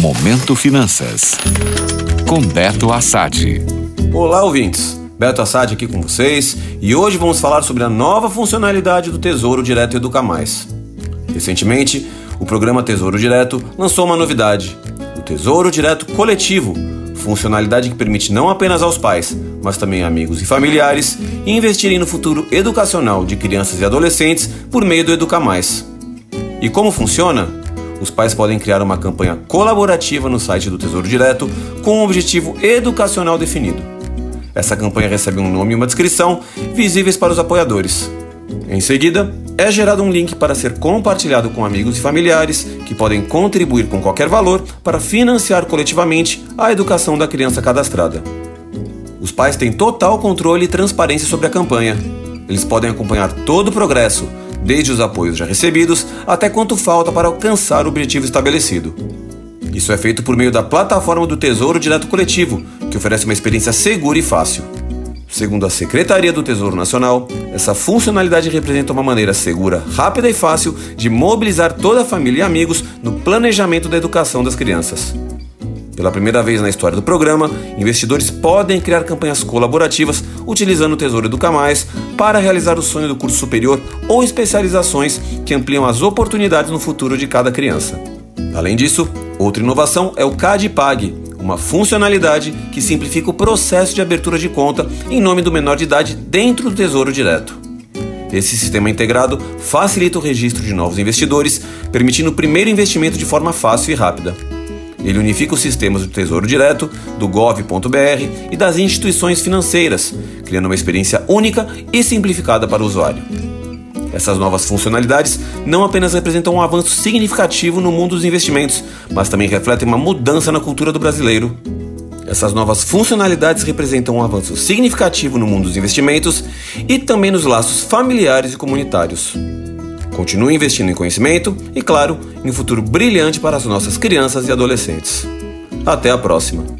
Momento Finanças. Com Beto Assad. Olá, ouvintes. Beto Assad aqui com vocês e hoje vamos falar sobre a nova funcionalidade do Tesouro Direto Educa Mais. Recentemente, o programa Tesouro Direto lançou uma novidade: o Tesouro Direto Coletivo, funcionalidade que permite não apenas aos pais, mas também amigos e familiares investirem no futuro educacional de crianças e adolescentes por meio do Educa Mais. E como funciona? Os pais podem criar uma campanha colaborativa no site do Tesouro Direto com um objetivo educacional definido. Essa campanha recebe um nome e uma descrição visíveis para os apoiadores. Em seguida, é gerado um link para ser compartilhado com amigos e familiares que podem contribuir com qualquer valor para financiar coletivamente a educação da criança cadastrada. Os pais têm total controle e transparência sobre a campanha. Eles podem acompanhar todo o progresso, desde os apoios já recebidos até quanto falta para alcançar o objetivo estabelecido. Isso é feito por meio da plataforma do Tesouro Direto Coletivo, que oferece uma experiência segura e fácil. Segundo a Secretaria do Tesouro Nacional, essa funcionalidade representa uma maneira segura, rápida e fácil de mobilizar toda a família e amigos no planejamento da educação das crianças. Pela primeira vez na história do programa, investidores podem criar campanhas colaborativas utilizando o Tesouro Educa Mais para realizar o sonho do curso superior ou especializações que ampliam as oportunidades no futuro de cada criança. Além disso, outra inovação é o CADPAG, uma funcionalidade que simplifica o processo de abertura de conta em nome do menor de idade dentro do Tesouro Direto. Esse sistema integrado facilita o registro de novos investidores, permitindo o primeiro investimento de forma fácil e rápida. Ele unifica os sistemas do Tesouro Direto, do gov.br e das instituições financeiras, criando uma experiência única e simplificada para o usuário. Essas novas funcionalidades não apenas representam um avanço significativo no mundo dos investimentos, mas também refletem uma mudança na cultura do brasileiro. Essas novas funcionalidades representam um avanço significativo no mundo dos investimentos e também nos laços familiares e comunitários. Continue investindo em conhecimento e, claro, em um futuro brilhante para as nossas crianças e adolescentes. Até a próxima!